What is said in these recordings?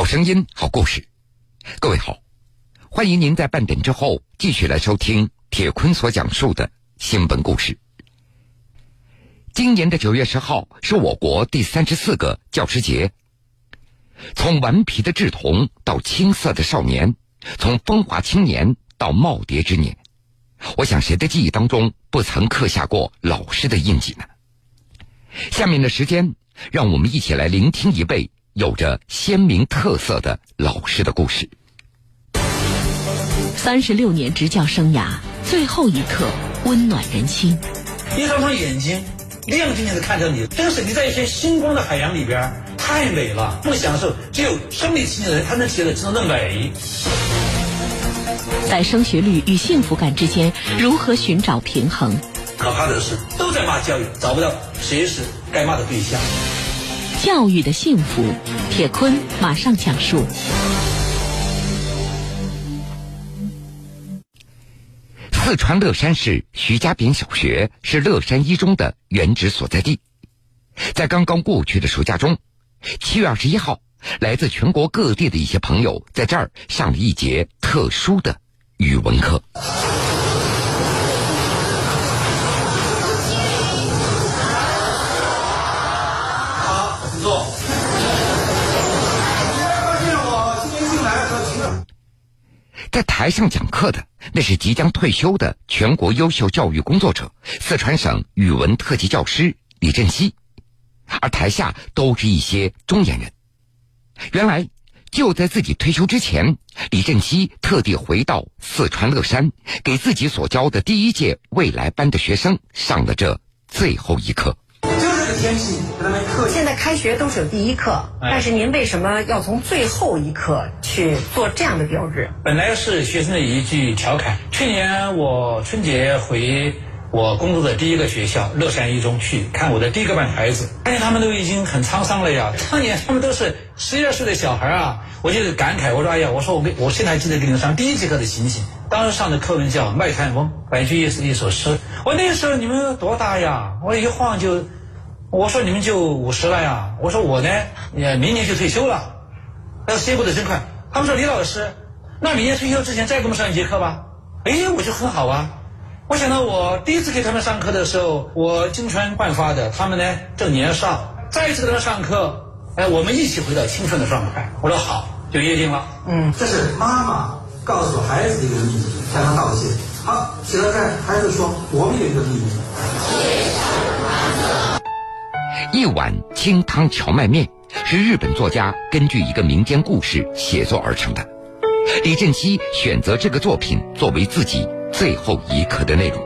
好声音，好故事。各位好，欢迎您在半点之后继续来收听铁坤所讲述的新闻故事。今年的九月十号是我国第三十四个教师节。从顽皮的稚童到青涩的少年，从风华青年到耄耋之年，我想谁的记忆当中不曾刻下过老师的印记呢？下面的时间，让我们一起来聆听一位。有着鲜明特色的老师的故事。三十六年执教生涯，最后一刻温暖人心。一双双眼睛亮晶晶的看着你，真是你在一片星光的海洋里边，太美了。这么享受，只有身临其境的人才能体会真正的美。在升学率与幸福感之间，如何寻找平衡？可怕的是，都在骂教育，找不到谁是该骂的对象。教育的幸福，铁坤马上讲述。四川乐山市徐家坪小学是乐山一中的原址所在地。在刚刚过去的暑假中，七月二十一号，来自全国各地的一些朋友在这儿上了一节特殊的语文课。在台上讲课的那是即将退休的全国优秀教育工作者、四川省语文特级教师李振西，而台下都是一些中年人。原来就在自己退休之前，李振西特地回到四川乐山，给自己所教的第一届未来班的学生上了这最后一课。天气，现在开学都是有第一课，但是您为什么要从最后一课去做这样的标志？本来是学生的一句调侃。去年我春节回我工作的第一个学校乐山一中去看我的第一个班孩子，发现他们都已经很沧桑了呀。当年他们都是十一二岁的小孩啊，我就感慨，我说哎呀，我说我给我现在还记得给你们上第一节课的情形。当时上的课文叫《卖炭翁》，白居易是一首诗。我那时候你们多大呀？我一晃就。我说你们就五十了呀！我说我呢，也明年就退休了。但是写过得真快。他们说李老师，那明年退休之前再给我们上一节课吧。哎，我就很好啊。我想到我第一次给他们上课的时候，我青春焕发的，他们呢正年少。再一次给他们上课，哎，我们一起回到青春的状态。我说好，就约定了。嗯，这是妈妈告诉孩子的一个秘密，向他道谢。好，起来看，孩子说我们有一个秘密。一碗清汤荞麦面是日本作家根据一个民间故事写作而成的。李振西选择这个作品作为自己最后一课的内容。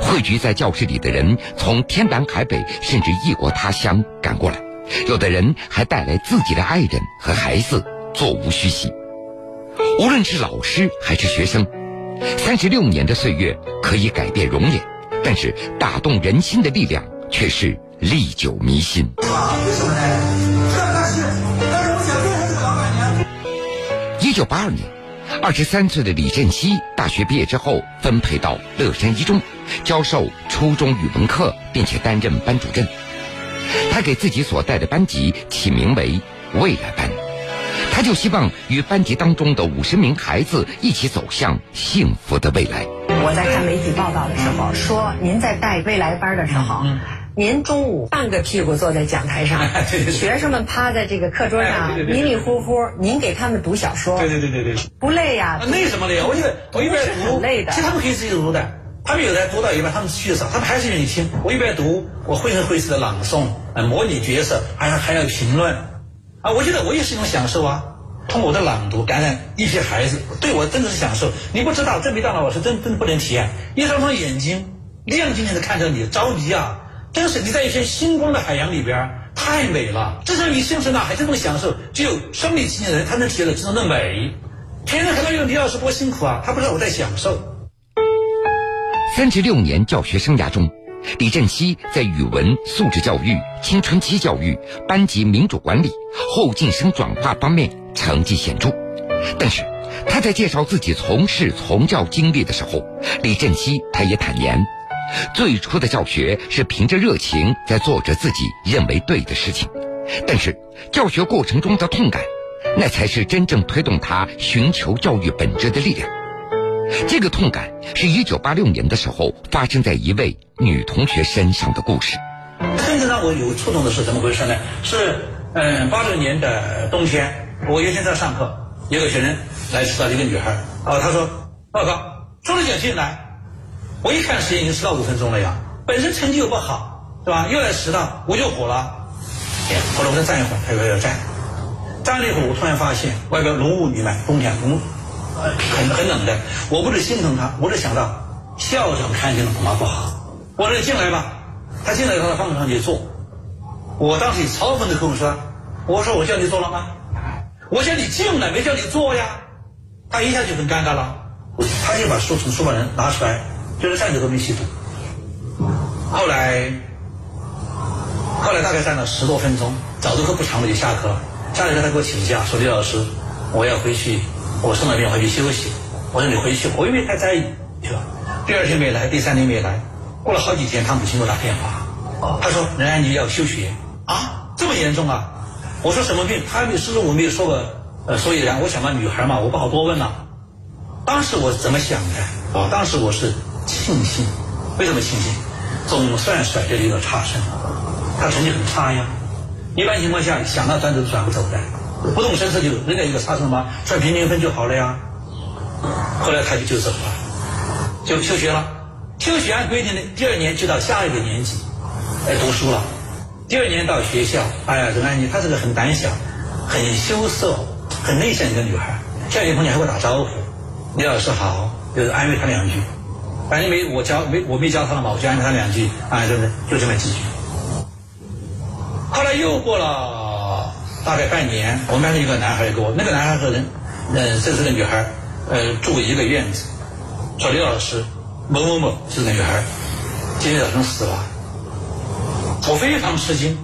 汇聚在教室里的人从天南海北，甚至异国他乡赶过来，有的人还带来自己的爱人和孩子，座无虚席。无论是老师还是学生，三十六年的岁月可以改变容颜，但是打动人心的力量却是。历久弥新。为什么呢？这但是，但是我想变成这个老板娘。一九八二年，二十三岁的李振西大学毕业之后，分配到乐山一中，教授初中语文课，并且担任班主任。他给自己所带的班级起名为“未来班”，他就希望与班级当中的五十名孩子一起走向幸福的未来。我在看媒体报道的时候说，您在带未来班的时候。您中午半个屁股坐在讲台上，学生们趴在这个课桌上迷迷糊糊，您给他们读小说。对对对对对，不累呀？累什么累？我觉得我一边读，其实他们可以自己读的。他们有的读到一半，他们去的少，他们还是愿意听。我一边读，我绘声绘色的朗诵，呃，模拟角色，还还要评论，啊，我觉得我也是一种享受啊。通过我的朗读感染一批孩子，对我真的是享受。你不知道，这没大脑，我是真真不能体验。一双双眼睛亮晶晶的看着你，着迷啊！但是你在一片星光的海洋里边，太美了。至少你幸福呐，还这种享受，只有身临其境的人才能体验到真正的美。天天看到有李老师多辛苦啊，他不知道我在享受。三十六年教学生涯中，李振西在语文、素质教育、青春期教育、班级民主管理、后进生转化方面成绩显著。但是他在介绍自己从事从教经历的时候，李振西他也坦言。最初的教学是凭着热情在做着自己认为对的事情，但是教学过程中的痛感，那才是真正推动他寻求教育本质的力量。这个痛感是一九八六年的时候发生在一位女同学身上的故事。真正让我有触动的是怎么回事呢？是嗯，八六年的冬天，我原先在上课，有个学生来迟到，一个女孩，哦，她说报告，钟了讲进来。我一看时间已经迟到五分钟了呀，本身成绩又不好，是吧？又来迟到，我就火了。后来我再站一会儿，他又要站。站了一会儿，我突然发现外边浓雾弥漫，冬天很很很冷的。我不是心疼他，我是想到校长看见了恐怕不好。我说你进来吧，他进来他到方桌上去坐。我当时嘲讽的跟我说：“我说我叫你坐了吗？我叫你进来，没叫你坐呀。”他一下就很尴尬了，他就把书从书包里拿出来。就是站着都没吸毒。后来，后来大概站了十多分钟，早自课不长，了就下课了。下了课他给我请假，说李老师，我要回去，我生了病回去休息。我说你回去，我又没太在意，是吧？第二天没来，第三天没来，过了好几天，他母亲给我打电话，他说任安妮要休学啊，这么严重啊？我说什么病？他始终我没有说过，呃，所以然，我想嘛，女孩嘛，我不好多问了。当时我怎么想的？啊，当时我是。庆幸，为什么庆幸？总算甩掉一个差生，他成绩很差呀。一般情况下，想到转走都转不走的，不动声色就扔掉一个差生吗？算平均分就好了呀。后来他就就走了，就休学了。休学按规定的，第二年就到下一个年级来读书了。第二年到学校，哎呀，任安妮她是个很胆小、很羞涩、很内向一个女孩，校园朋友还会打招呼，李老师好，就是安慰她两句。反正没我教没我没教他了嘛，我就安他两句，啊，对不对？就这么几句。后来又过了大概半年，我们班上一个男孩给我，那个男孩和人，嗯，这是个女孩，呃，住一个院子。说李老师，某某某是个女孩，今天早上死了。我非常吃惊，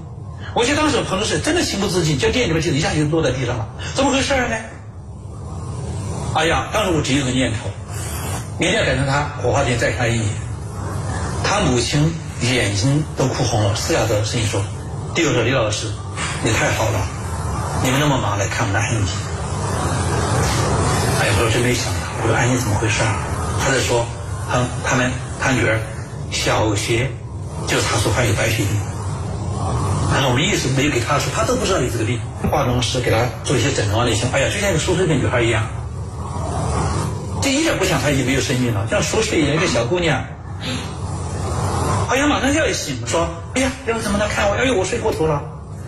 我记得当时朋友是真的情不自禁，就店里面就一下就落在地上了，怎么回事呢？哎呀，当时我只有个念头。明天等着他火化前再看一眼，他母亲眼睛都哭红了，嘶哑的声音说：“第二个李老师，你太好了，你们那么忙来看我们的安妮。”哎呀，我真没想到，我说安妮怎么回事啊？他在说，他他们他女儿小学就查出患有白血病，但是我们一直没有给他说，他都不知道有这个病。化妆师给他做一些诊断，一想，哎呀，就像一个熟睡的女孩一样。这一点不想她已经没有生命了，像熟睡一样一个小姑娘，好像马上就要醒，说：“哎呀，要怎么来看我？哎呦，我睡过头了。”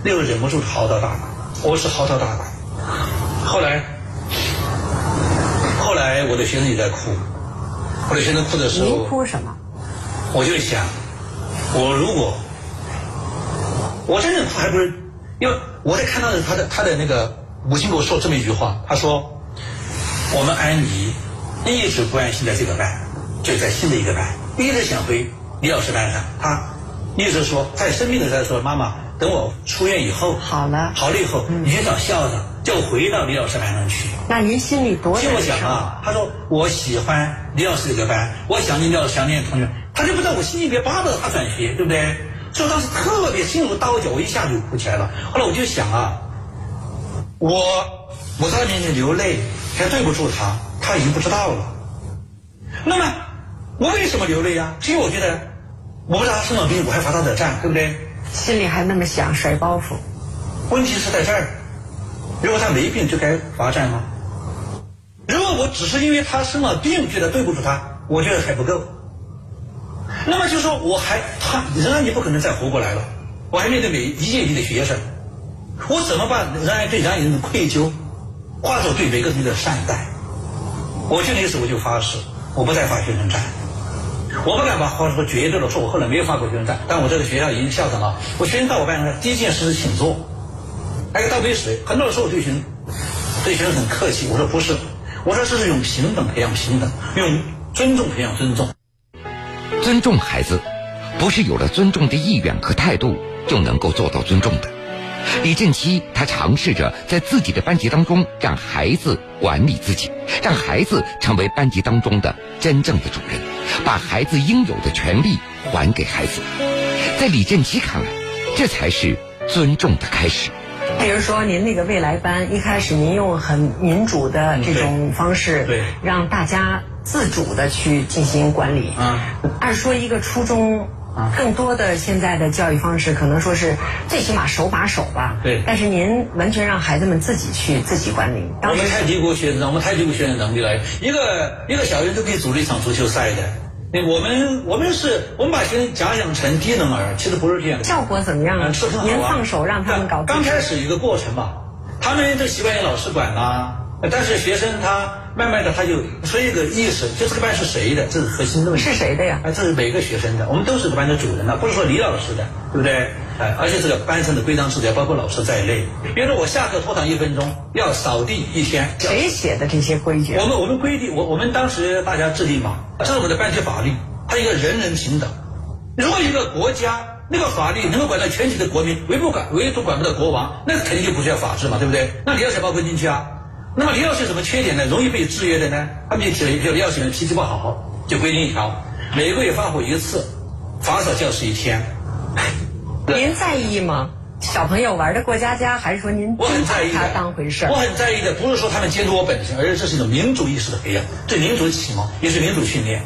那个忍不住嚎啕大哭，我是嚎啕大哭。后来，后来我的学生也在哭，我的学生哭的时候，您哭什么？我就想，我如果我真正哭，还不是因为我在看到的他的他的那个母亲给我说这么一句话，他说：“我们安妮。”一直不安心在这个班，就在新的一个班，一直想回李老师班上。他一直说，在生病的时候说：“妈妈，等我出院以后，好了，好了以后，你去找校长，就回到李老师班上去。”那您心里多听我讲啊，他说：“我喜欢李老师这个班，我想念李老师，想念同学。”他就不知道我心里边巴不得他转学，对不对？所以当时特别心如刀绞，我一下就哭起来了。后来我就想啊，我我在他面前流泪，还对不住他。他已经不知道了。那么，我为什么流泪呀？是因为我觉得，我不知道他生了病，我还罚他的站，对不对？心里还那么想，甩包袱。问题是在这儿，如果他没病，就该罚站吗？如果我只是因为他生了病，觉得对不住他，我觉得还不够。那么就说，我还他仍然你不可能再活过来了，我还面对每一届一届的学生，我怎么办仍然对仍然人的愧疚化作对每个人的善待？我就那时候我就发誓，我不再发学生站，我不敢把话说绝对的说，我后来没有发过学生站，但我这个学校已经校长了。我学生到我办公室，第一件事是请坐，还给倒杯水。很多时候我对学生对学生很客气，我说不是，我说这是用平等培养平等，用尊重培养尊重。尊重孩子，不是有了尊重的意愿和态度就能够做到尊重的。李振七，他尝试着在自己的班级当中让孩子管理自己，让孩子成为班级当中的真正的主人，把孩子应有的权利还给孩子。在李振七看来，这才是尊重的开始。比如说，您那个未来班一开始您用很民主的这种方式，对，让大家自主的去进行管理。嗯，按说一个初中。更多的现在的教育方式，可能说是最起码手把手吧。对。但是您完全让孩子们自己去自己管理。我们太低估学生，我们太低估学生能力了。一个一个小学都可以组织一场足球赛的。那我们我们是，我们把学生假想成低能儿，其实不是这样。效果怎么样？啊。您放手让他们搞。刚开始一个过程吧，他们都习惯于老师管啦。但是学生他慢慢的他就出一个意识，就这个班是谁的，这是核心的问题。是谁的呀？哎，这是每个学生的，我们都是这个班的主人了，不是说李老师的，对不对？哎，而且这个班上的规章制度要包括老师在内。比如说我下课拖堂一分钟，要扫地一天。谁写的这些规矩？我们我们规定，我我们当时大家制定嘛，这是我们的班级法律，它一个人人平等。如果一个国家那个法律能够管到全体的国民，唯不管唯独管不到国王，那肯定就不需要法治嘛，对不对？那你要谁包括进去啊？那么李老师有什么缺点呢？容易被制约的呢？他们就提了，比如李老师脾气不好，就规定一条，每个月发火一次，罚扫教室一天。您在意吗？小朋友玩的过家家，还是说您我很在意他当回事？我很在意的，不是说他们监督我本身，而是这是一种民主意识的培养，对民主的启蒙，也是民主训练。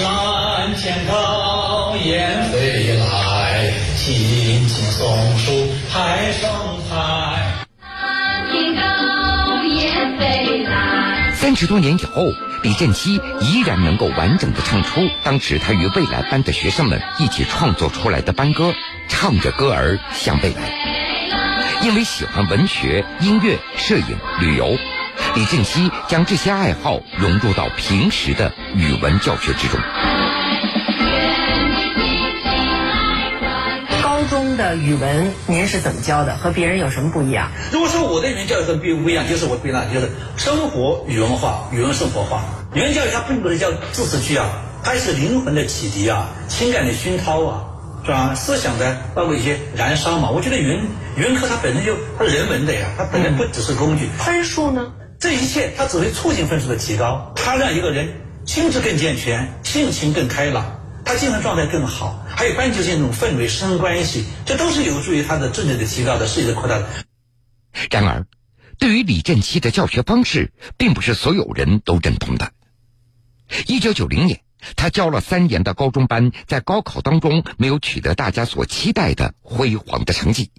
蓝天高雁飞来，青青松树太生态。三十多年以后，李振西依然能够完整的唱出当时他与未来班的学生们一起创作出来的班歌，唱着歌儿向未来。因为喜欢文学、音乐、摄影、旅游，李振西将这些爱好融入到平时的语文教学之中。的语文您是怎么教的？和别人有什么不一样？如果说我的语文教育和别人不一样，就是我别人就是生活语文化、语文生活化。语文教育它并不是叫字词句啊，它是灵魂的启迪啊，情感的熏陶啊，是吧？思想的包括一些燃烧嘛。我觉得语文语文课它本身就它是人文的呀，它本身不只是工具。分数呢？这一切它只会促进分数的提高，它让一个人心智更健全，性情更开朗。他精神状态更好，还有班级间那种氛围、师生关系，这都是有助于他的智力的提高的、视野的扩大的。然而，对于李振七的教学方式，并不是所有人都认同的。一九九零年，他教了三年的高中班，在高考当中没有取得大家所期待的辉煌的成绩。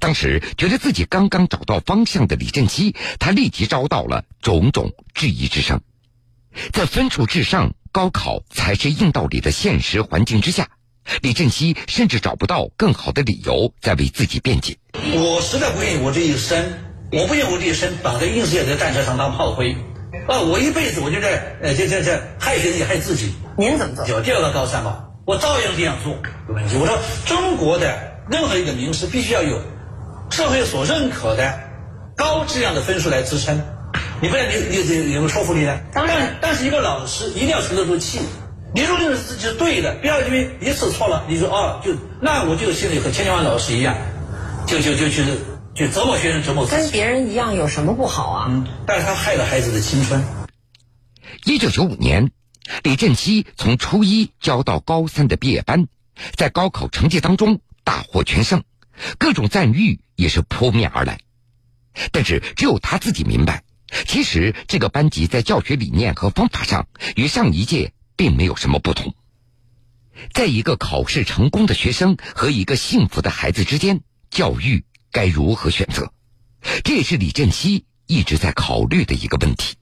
当时觉得自己刚刚找到方向的李振七，他立即遭到了种种质疑之声。在分数至上。高考才是硬道理的现实环境之下，李振西甚至找不到更好的理由在为自己辩解。我实在不愿意我这一生，我不愿意我这一生绑在应试教育的战车上当炮灰。啊，我一辈子我就在呃，这这这害别人也害自己。您怎么做？有第二个高三吗，我照样这样做。有问题？我说中国的任何一个名师必须要有社会所认可的高质量的分数来支撑。你不然你你有有没有说服力呢？当然，但是一个老师一定要沉得住气。你如果认为自己是对的，不要因为一次错了，你说哦，就那我就心里和千千万老师一样，就就就去去折磨学生，折磨自己。跟别人一样有什么不好啊？嗯，但是他害了孩子的青春。一九九五年，李振西从初一教到高三的毕业班，在高考成绩当中大获全胜，各种赞誉也是扑面而来。但是只有他自己明白。其实，这个班级在教学理念和方法上与上一届并没有什么不同。在一个考试成功的学生和一个幸福的孩子之间，教育该如何选择？这也是李振西一直在考虑的一个问题。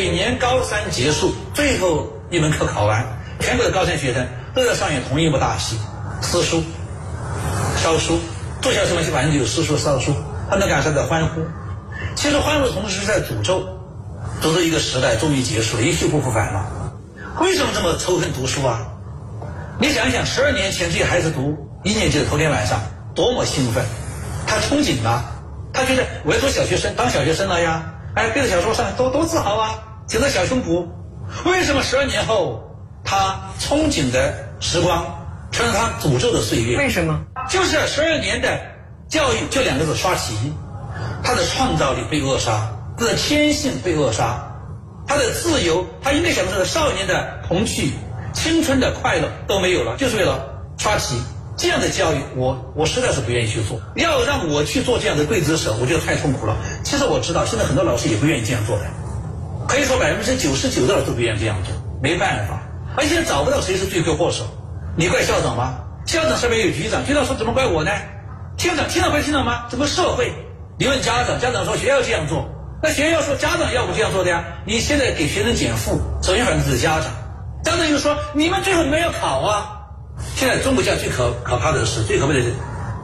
每年高三结束，最后一门课考完，全国的高三学生都在上演同一部大戏：撕书、烧书。住校生们反正就有诗书、烧书，他们感受到欢呼。其实欢呼的同时是在诅咒，诅咒一个时代终于结束了，一去不复返了。为什么这么仇恨读书啊？你想一想，十二年前这些孩子读一年级的头天晚上，多么兴奋，他憧憬啊，他觉得我要做小学生，当小学生了呀。哎，背着小说上多多自豪啊！紧着小胸脯，为什么十二年后他憧憬的时光成了他诅咒的岁月？为什么？就是十二年的教育，就两个字：刷题。他的创造力被扼杀，他的天性被扼杀，他的自由，他应该享受的少年的童趣、青春的快乐都没有了，就是为了刷题。这样的教育，我我实在是不愿意去做。要让我去做这样的刽子手，我觉得太痛苦了。其实我知道，现在很多老师也不愿意这样做的，可以说百分之九十九的老师都不愿意这样做，没办法。而且找不到谁是罪魁祸首，你怪校长吗？校长上面有局长，局长说怎么怪我呢？厅长厅长会听到吗？怎么社会？你问家长，家长说学校这样做，那学校说家长要不这样做的呀？你现在给学生减负，首先反正是家长，家长又说你们最后你们要考啊。现在中国教育最可可怕的是，最可怕的是，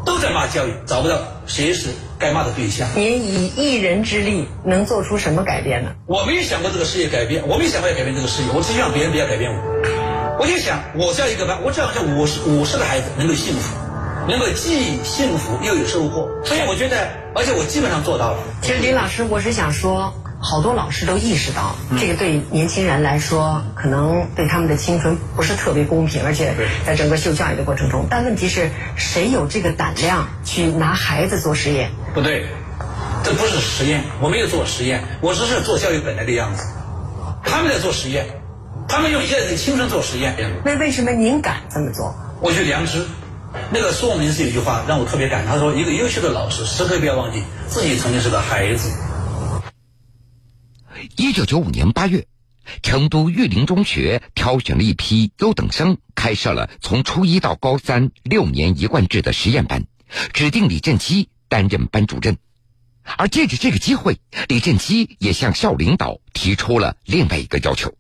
都在骂教育，找不到谁是该骂的对象。您以一人之力能做出什么改变呢？我没有想过这个事业改变，我没想过要改变这个事业，我只希望别人不要改变我。我就想，我教一个班，我只要让五十五十个孩子能够幸福，能够既幸福又有收获。所以我觉得，而且我基本上做到了。其实林老师，我是想说。好多老师都意识到，这个对年轻人来说，可能对他们的青春不是特别公平，而且在整个受教育的过程中，但问题是谁有这个胆量去拿孩子做实验？不对，这不是实验，我没有做实验，我只是做教育本来的样子。他们在做实验，他们用一个人的青春做实验。那为什么您敢这么做？我觉得良知。那个苏文是有句话让我特别感，他说：“一个优秀的老师，时刻不要忘记自己曾经是个孩子。”一九九五年八月，成都玉林中学挑选了一批优等生，开设了从初一到高三六年一贯制的实验班，指定李振基担任班主任。而借着这个机会，李振基也向校领导提出了另外一个要求，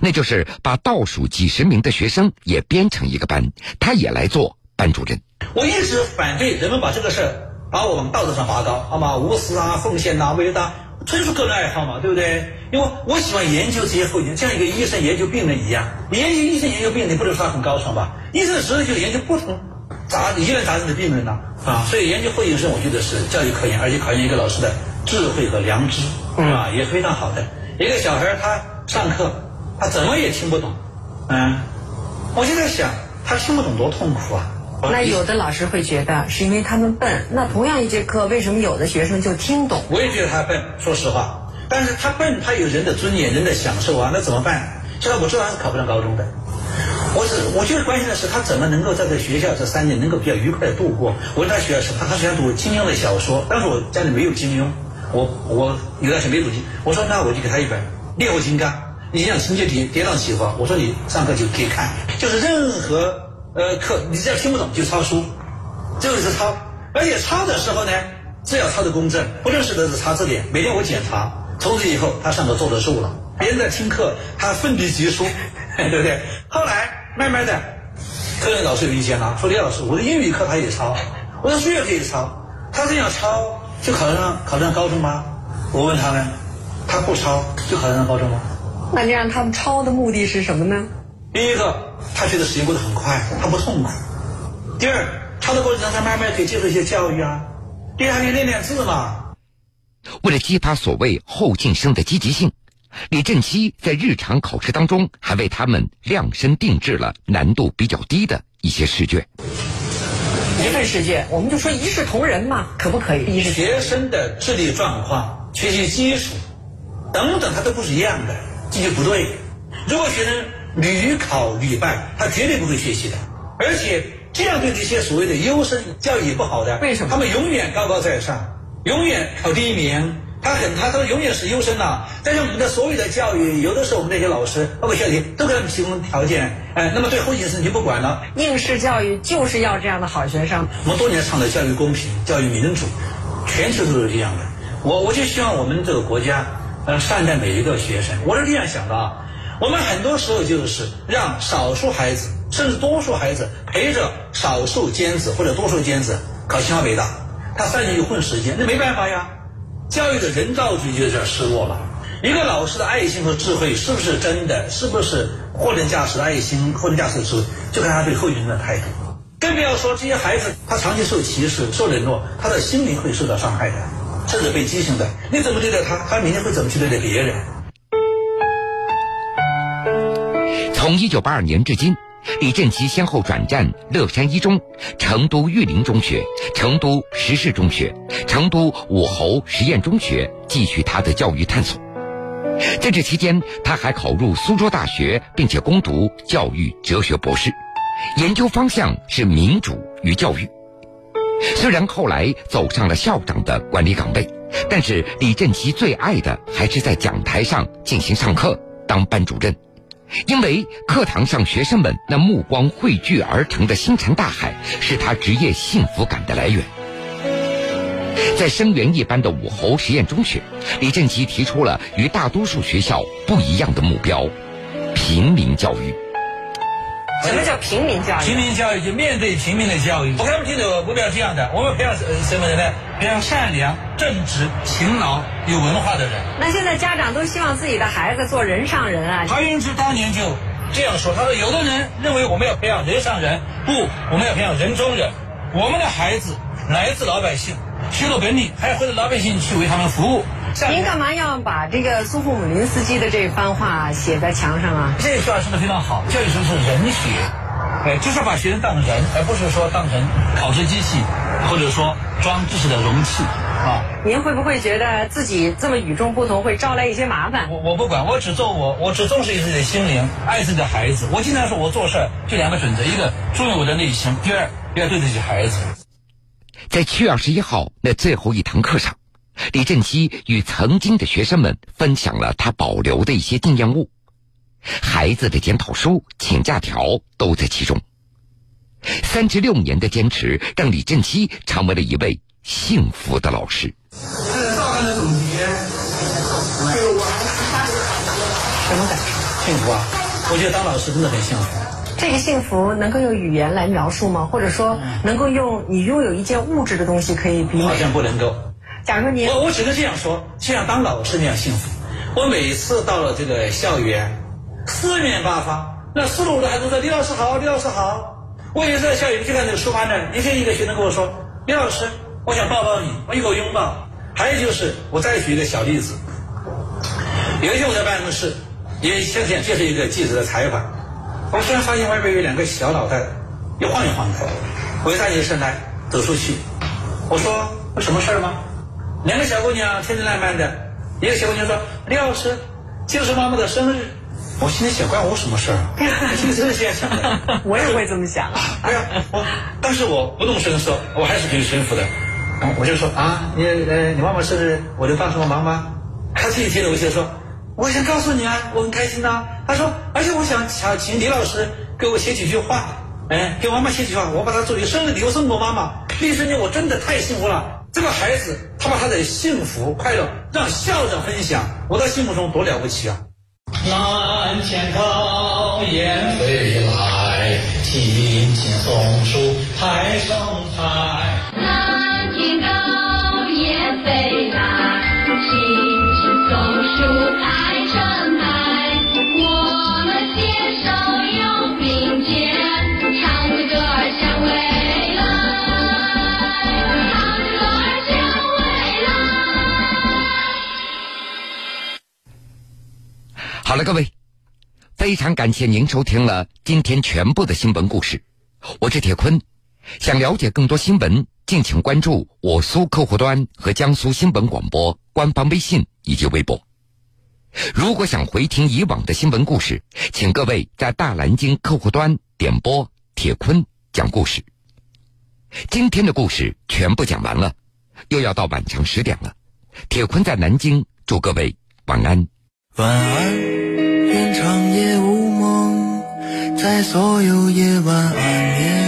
那就是把倒数几十名的学生也编成一个班，他也来做班主任。我一直反对人们把这个事儿把我往道德上拔高，好吗？无私啊，奉献呐，伟大。纯属个人爱好嘛，对不对？因为我喜欢研究这些后遗症，像一个医生研究病人一样。你研究医生研究病人，不能说他很高尚吧？医生实际就研究不同杂疑难杂症的病人呐，啊，所以研究后遗症，我觉得是教育科研，而且考验一个老师的智慧和良知，啊，也非常好的。一个小孩他上课，他怎么也听不懂，嗯，我就在想，他听不懂多痛苦啊。那有的老师会觉得是因为他们笨。那同样一节课，为什么有的学生就听懂？我也觉得他笨，说实话。但是他笨，他有人的尊严，人的享受啊，那怎么办？现在我知道他是考不上高中的。我是，我就是关心的是他怎么能够在这学校这三年能够比较愉快的度过。我问他学什么，他喜欢读金庸的小说。当时我家里没有金庸，我我有段时间没读金。我说那我就给他一本《烈火金刚》，你想情节跌跌宕起伏，我说你上课就可以看，就是任何。呃，课你只要听不懂就抄书，就是抄，而且抄的时候呢，只要抄的公正，不认识的是查字典。每天我检查，从此以后他上课坐得住了。别人在听课，他奋笔疾书，对不对？后来慢慢的，科任老师有意见了，说李老师，我的英语课他也抄，我的数学可以抄，他这样抄就考得上考得上高中吗？我问他呢，他不抄就考得上高中吗？那你让他们抄的目的是什么呢？第一个，他觉得时间过得很快，他不痛苦；第二，他的过程当中他慢慢可以接受一些教育啊；第二，你练练字嘛。为了激发所谓后进生的积极性，李振基在日常考试当中还为他们量身定制了难度比较低的一些试卷。一份试卷，我们就说一视同仁嘛，可不可以？学生的智力状况、学习基础等等，他都不是一样的，这就不对。如果学生屡考屡败，他绝对不会学习的。而且这样对这些所谓的优生教育不好的，为什么？他们永远高高在上，永远考第一名。他很，他都永远是优生呐。但是我们的所有的教育，有的时候我们那些老师包括校长都给他们提供条件，哎，那么对后进生就不管了。应试教育就是要这样的好学生。我们多年倡导教育公平、教育民主，全球都是这样的。我我就希望我们这个国家，呃，善待每一个学生。我是这样想的啊。我们很多时候就是让少数孩子，甚至多数孩子陪着少数尖子或者多数尖子考清华北大，他三年就混时间，那没办法呀。教育的人道主义就有点失落了。一个老师的爱心和智慧是不是真的，是不是货真价实的爱心、货真价实的智慧，就看他对后进生的态度。更不要说这些孩子，他长期受歧视、受冷落，他的心灵会受到伤害的，甚至被畸形的。你怎么对待他，他明天会怎么去对待别人？从一九八二年至今，李振奇先后转战乐山一中、成都玉林中学、成都石室中学、成都武侯实验中学，继续他的教育探索。在这期间，他还考入苏州大学，并且攻读教育哲学博士，研究方向是民主与教育。虽然后来走上了校长的管理岗位，但是李振奇最爱的还是在讲台上进行上课，当班主任。因为课堂上学生们那目光汇聚而成的星辰大海，是他职业幸福感的来源。在生源一般的武侯实验中学，李振奇提出了与大多数学校不一样的目标：平民教育。什么叫平民教育？平民教育就面对平民的教育。我给他们定的目标这样的：我们培养什什么人呢？培养善良、正直、勤劳、有文化的人。那现在家长都希望自己的孩子做人上人啊。陶云之当年就这样说：“他说，有的人认为我们要培养人上人，不，我们要培养人中人。我们的孩子来自老百姓，学了本领，还要回到老百姓去为他们服务。”您干嘛要把这个苏霍姆林斯基的这番话写在墙上啊？这句话说的非常好，教育说是人学，哎，就是把学生当人，而不是说当成考试机器，或者说装知识的容器啊。您会不会觉得自己这么与众不同，会招来一些麻烦？我我不管，我只做我，我只重视自己的心灵，爱自己的孩子。我经常说，我做事就两个准则：一个忠于我的内心，第二要对得起孩子。在七月二十一号那最后一堂课上。李振基与曾经的学生们分享了他保留的一些纪念物，孩子的检讨书、请假条都在其中。三十六年的坚持，让李振基成为了一位幸福的老师。这是赵的总结，什么感受？幸福啊！我觉得当老师真的很幸福。这个幸福能够用语言来描述吗？或者说，能够用你拥有一件物质的东西可以比？好像不能够。假如你我我只能这样说，就像当老师那样幸福。我每次到了这个校园，四面八方，那四路的孩子说：“李老师好，李老师好。”我也在校园去看那个书班呢，一天一个学生跟我说：“李老师，我想抱抱你，我一个拥抱。”还有就是，我再举一个小例子。有一天我在办公室，也向前接受一个记者的采访，我突然发现外边有两个小脑袋，一晃一晃的。我站起身来，走出去，我说：“有什么事儿吗？”两个小姑娘天真烂漫的，一个小姑娘说：“李老师，就是妈妈的生日。”我心里想，关我什么事儿？心里真的这样想的。我也会这么想。对 呀，我但是我不动声色，我还是挺幸福的。我就说啊，你呃，你妈妈生日，我能帮什么忙吗？他自己听了，我就说，我想告诉你啊，我很开心呐。他说，而且我想想请李老师给我写几句话，哎，给妈妈写几句话，我把它作为生日礼物送给我妈妈。那一瞬间，我真的太幸福了。这个孩子，他把他的幸福快乐让校长分享，我在心目中多了不起啊！蓝天高，雁飞来，青青松树排成排。了，各位，非常感谢您收听了今天全部的新闻故事，我是铁坤。想了解更多新闻，敬请关注我苏客户端和江苏新闻广播官方微信以及微博。如果想回听以往的新闻故事，请各位在大南京客户端点播铁坤讲故事。今天的故事全部讲完了，又要到晚上十点了。铁坤在南京，祝各位晚安。晚安，在所有夜晚安眠。